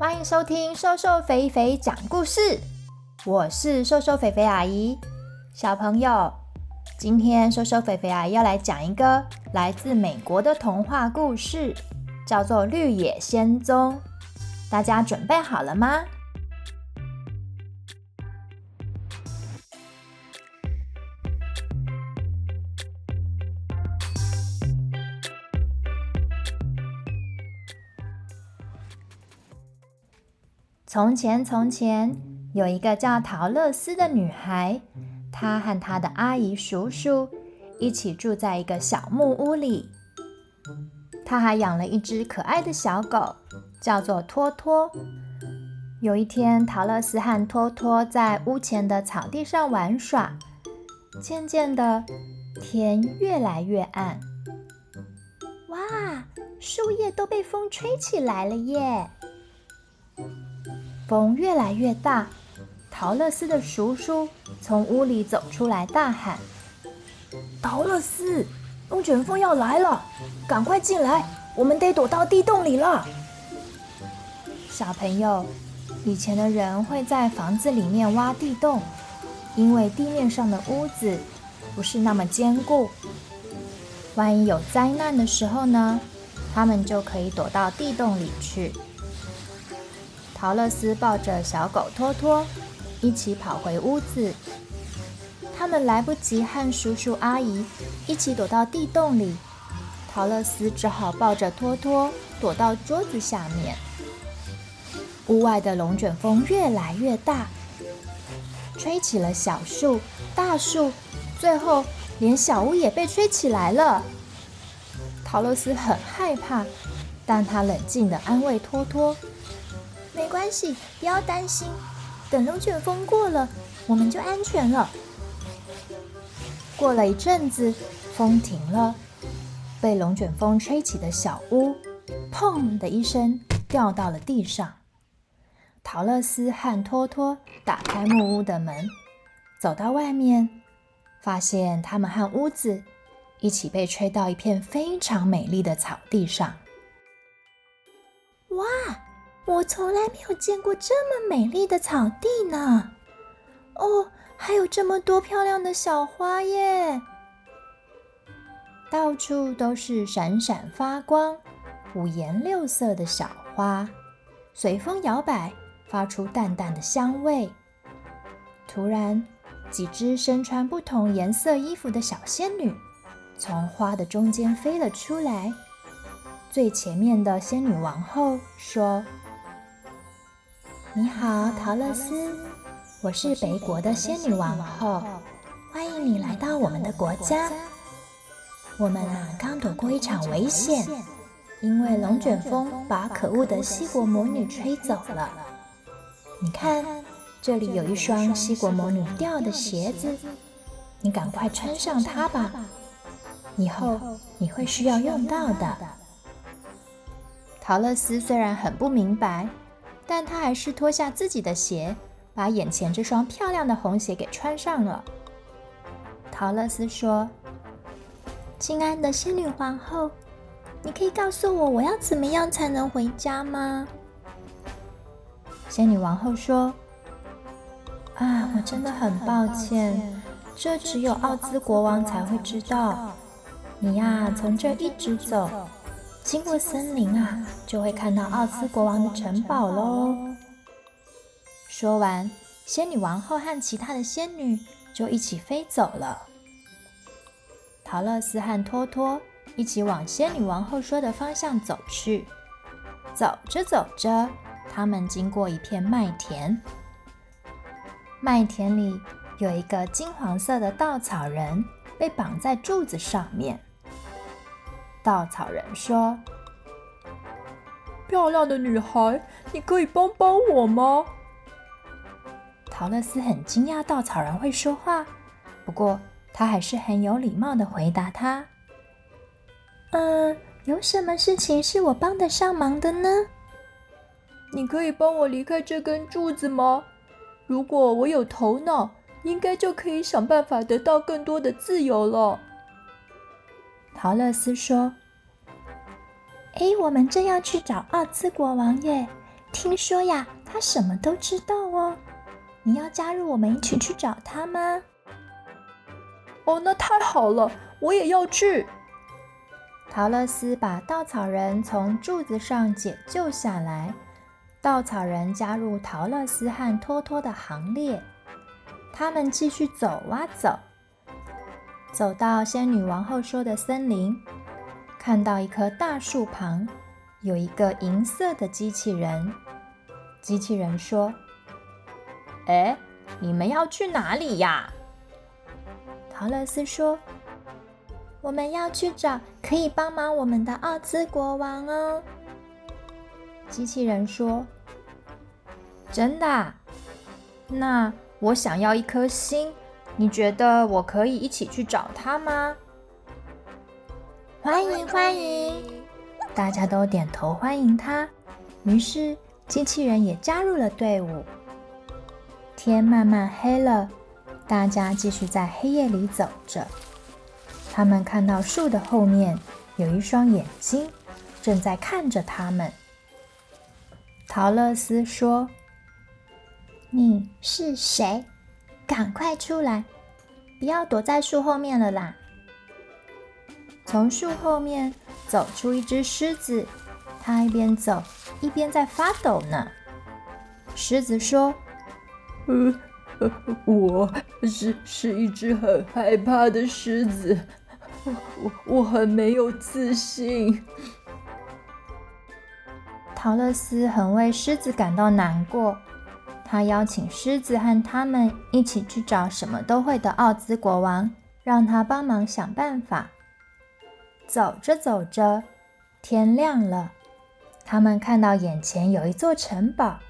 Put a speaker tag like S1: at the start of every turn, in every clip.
S1: 欢迎收听瘦瘦肥肥讲故事，我是瘦瘦肥肥阿姨。小朋友，今天瘦瘦肥肥阿姨要来讲一个来自美国的童话故事，叫做《绿野仙踪》。大家准备好了吗？从前，从前有一个叫桃乐丝的女孩，她和她的阿姨、叔叔一起住在一个小木屋里。她还养了一只可爱的小狗，叫做托托。有一天，桃乐丝和托托在屋前的草地上玩耍。渐渐的，天越来越暗。哇，树叶都被风吹起来了耶！风越来越大，陶乐斯的叔叔从屋里走出来，大喊：“
S2: 陶乐斯，龙卷风要来了，赶快进来，我们得躲到地洞里了。”
S1: 小朋友，以前的人会在房子里面挖地洞，因为地面上的屋子不是那么坚固，万一有灾难的时候呢，他们就可以躲到地洞里去。桃乐丝抱着小狗托托，一起跑回屋子。他们来不及和叔叔阿姨一起躲到地洞里，桃乐丝只好抱着托托躲到桌子下面。屋外的龙卷风越来越大，吹起了小树、大树，最后连小屋也被吹起来了。桃乐丝很害怕，但她冷静地安慰托托。
S3: 没关系，不要担心。等龙卷风过了，我们就安全了。
S1: 过了一阵子，风停了，被龙卷风吹起的小屋，砰的一声掉到了地上。桃乐丝和托托打开木屋的门，走到外面，发现他们和屋子一起被吹到一片非常美丽的草地上。
S3: 哇！我从来没有见过这么美丽的草地呢！哦，还有这么多漂亮的小花耶！
S1: 到处都是闪闪发光、五颜六色的小花，随风摇摆，发出淡淡的香味。突然，几只身穿不同颜色衣服的小仙女从花的中间飞了出来。最前面的仙女王后说。你好，桃乐丝，我是北国的仙女王后，欢迎你来到我们的国家。我们啊，刚躲过一场危险，因为龙卷风把可恶的西国魔女吹走了。你看，这里有一双西国魔女掉的鞋子，你赶快穿上它吧，以后你会需要用到的。桃乐丝虽然很不明白。但他还是脱下自己的鞋，把眼前这双漂亮的红鞋给穿上了。桃乐丝说：“
S3: 亲爱的仙女皇后，你可以告诉我，我要怎么样才能回家吗？”
S1: 仙女王后说：“啊，我真的很抱歉，这只有奥兹国王才会知道。你呀，从这一直走。”经过森林啊，就会看到奥兹国王的城堡喽。说完，仙女王后和其他的仙女就一起飞走了。桃乐丝和托托一起往仙女王后说的方向走去。走着走着，他们经过一片麦田。麦田里有一个金黄色的稻草人，被绑在柱子上面。稻草人说：“
S2: 漂亮的女孩，你可以帮帮我吗？”
S1: 桃乐丝很惊讶稻草人会说话，不过他还是很有礼貌地回答他：“
S3: 嗯，有什么事情是我帮得上忙的呢？
S2: 你可以帮我离开这根柱子吗？如果我有头脑，应该就可以想办法得到更多的自由了。”
S1: 桃乐丝说：“
S3: 哎，我们正要去找奥兹国王耶，听说呀，他什么都知道哦。你要加入我们一起去找他吗？
S2: 哦，那太好了，我也要去。
S1: 桃乐丝把稻草人从柱子上解救下来，稻草人加入桃乐丝和托托的行列。他们继续走啊走，走到仙女王后说的森林，看到一棵大树旁有一个银色的机器人。机器人说：“
S4: 哎，你们要去哪里呀？”
S1: 桃乐丝说：“我们要去找可以帮忙我们的奥兹国王哦。”机器人说：“
S4: 真的？那……”我想要一颗心，你觉得我可以一起去找他吗？
S3: 欢迎欢迎！
S1: 大家都点头欢迎他。于是机器人也加入了队伍。天慢慢黑了，大家继续在黑夜里走着。他们看到树的后面有一双眼睛，正在看着他们。陶乐斯说。你是谁？赶快出来！不要躲在树后面了啦！从树后面走出一只狮子，它一边走一边在发抖呢。狮子说：“
S2: 呃，呃我是是一只很害怕的狮子，我我我很没有自信。”
S1: 陶乐斯很为狮子感到难过。他邀请狮子和他们一起去找什么都会的奥兹国王，让他帮忙想办法。走着走着，天亮了，他们看到眼前有一座城堡，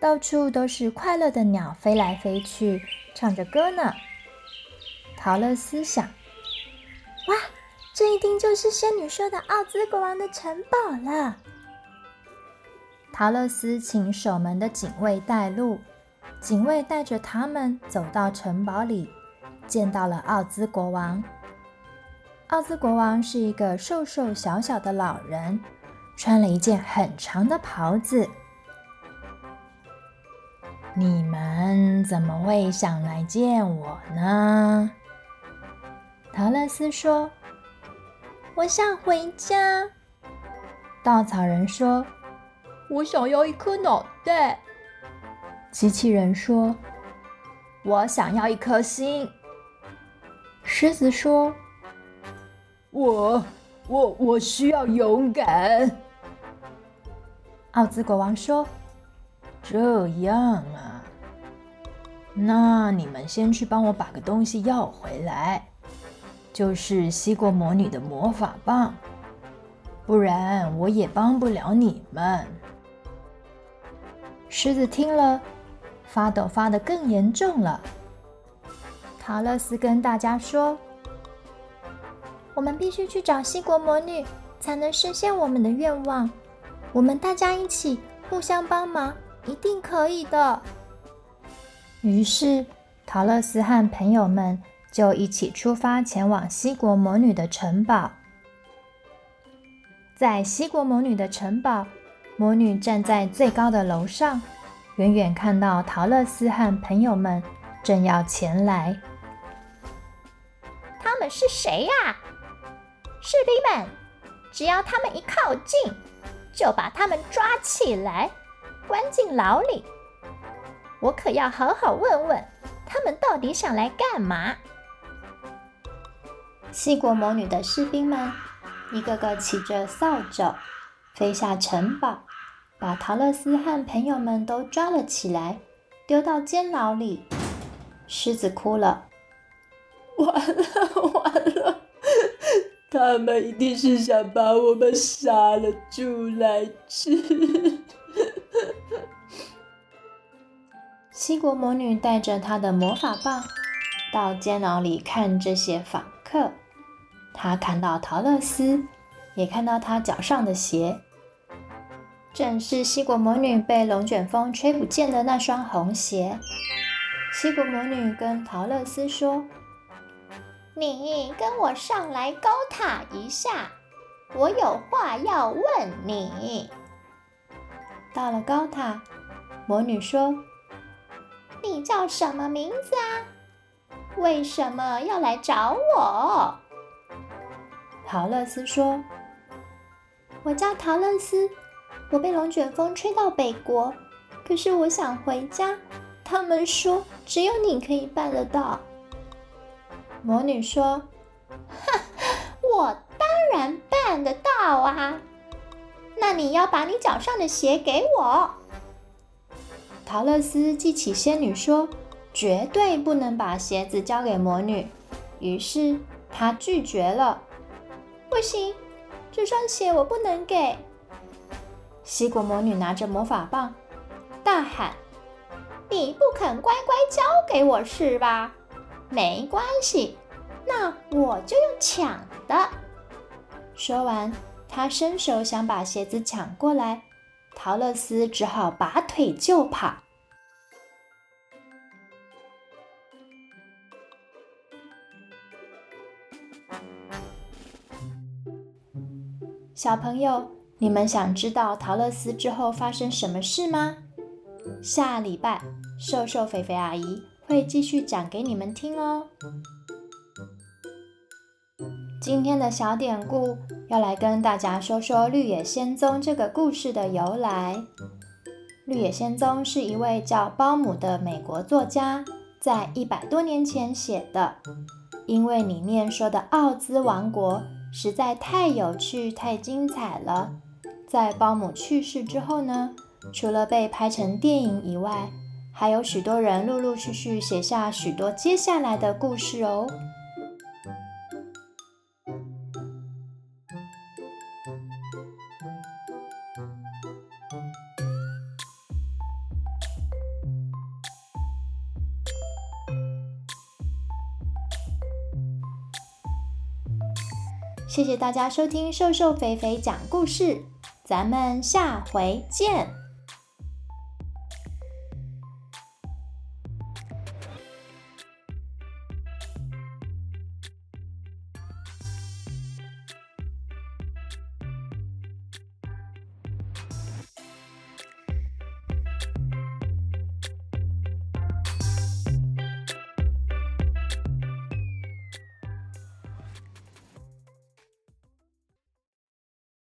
S1: 到处都是快乐的鸟飞来飞去，唱着歌呢。桃乐丝想：
S3: 哇，这一定就是仙女说的奥兹国王的城堡了。
S1: 桃乐丝请守门的警卫带路，警卫带着他们走到城堡里，见到了奥兹国王。奥兹国王是一个瘦瘦小小的老人，穿了一件很长的袍子。你们怎么会想来见我呢？桃乐丝说：“
S3: 我想回家。”
S1: 稻草人说。
S2: 我想要一颗脑袋。
S1: 机器人说：“
S4: 我想要一颗心。”
S1: 狮子说：“
S2: 我我我需要勇敢。”
S1: 奥兹国王说：“
S4: 这样啊，那你们先去帮我把个东西要回来，就是西国魔女的魔法棒，不然我也帮不了你们。”
S1: 狮子听了，发抖发得更严重了。桃乐丝跟大家说：“
S3: 我们必须去找西国魔女，才能实现我们的愿望。我们大家一起互相帮忙，一定可以的。”
S1: 于是，桃乐丝和朋友们就一起出发，前往西国魔女的城堡。在西国魔女的城堡。魔女站在最高的楼上，远远看到陶乐斯和朋友们正要前来。
S3: 他们是谁呀？士兵们，只要他们一靠近，就把他们抓起来，关进牢里。我可要好好问问，他们到底想来干嘛？
S1: 西国魔女的士兵们一个个骑着扫帚。飞下城堡，把桃乐丝和朋友们都抓了起来，丢到监牢里。狮子哭了，
S2: 完了完了，他们一定是想把我们杀了煮来吃。
S1: 西国魔女带着她的魔法棒到监牢里看这些访客，她看到桃乐丝。也看到他脚上的鞋，正是西国魔女被龙卷风吹不见的那双红鞋。西国魔女跟桃乐丝说：“
S3: 你跟我上来高塔一下，我有话要问你。”
S1: 到了高塔，魔女说：“
S3: 你叫什么名字啊？为什么要来找我？”
S1: 桃乐丝说：“
S3: 我叫桃乐丝，我被龙卷风吹到北国，可是我想回家。他们说只有你可以办得到。”
S1: 魔女说：“
S3: 哈，我当然办得到啊！那你要把你脚上的鞋给我。”
S1: 桃乐丝记起仙女说绝对不能把鞋子交给魔女，于是她拒绝了。
S3: 不行，这双鞋我不能给。
S1: 西国魔女拿着魔法棒，大喊：“
S3: 你不肯乖乖交给我是吧？没关系，那我就用抢的。”
S1: 说完，她伸手想把鞋子抢过来，桃乐丝只好拔腿就跑。小朋友，你们想知道桃乐丝之后发生什么事吗？下礼拜瘦瘦肥肥阿姨会继续讲给你们听哦。今天的小典故要来跟大家说说《绿野仙踪》这个故事的由来。《绿野仙踪》是一位叫包姆的美国作家在一百多年前写的，因为里面说的奥兹王国。实在太有趣、太精彩了！在包姆去世之后呢，除了被拍成电影以外，还有许多人陆陆续续写下许多接下来的故事哦。谢谢大家收听瘦瘦肥肥讲故事，咱们下回见。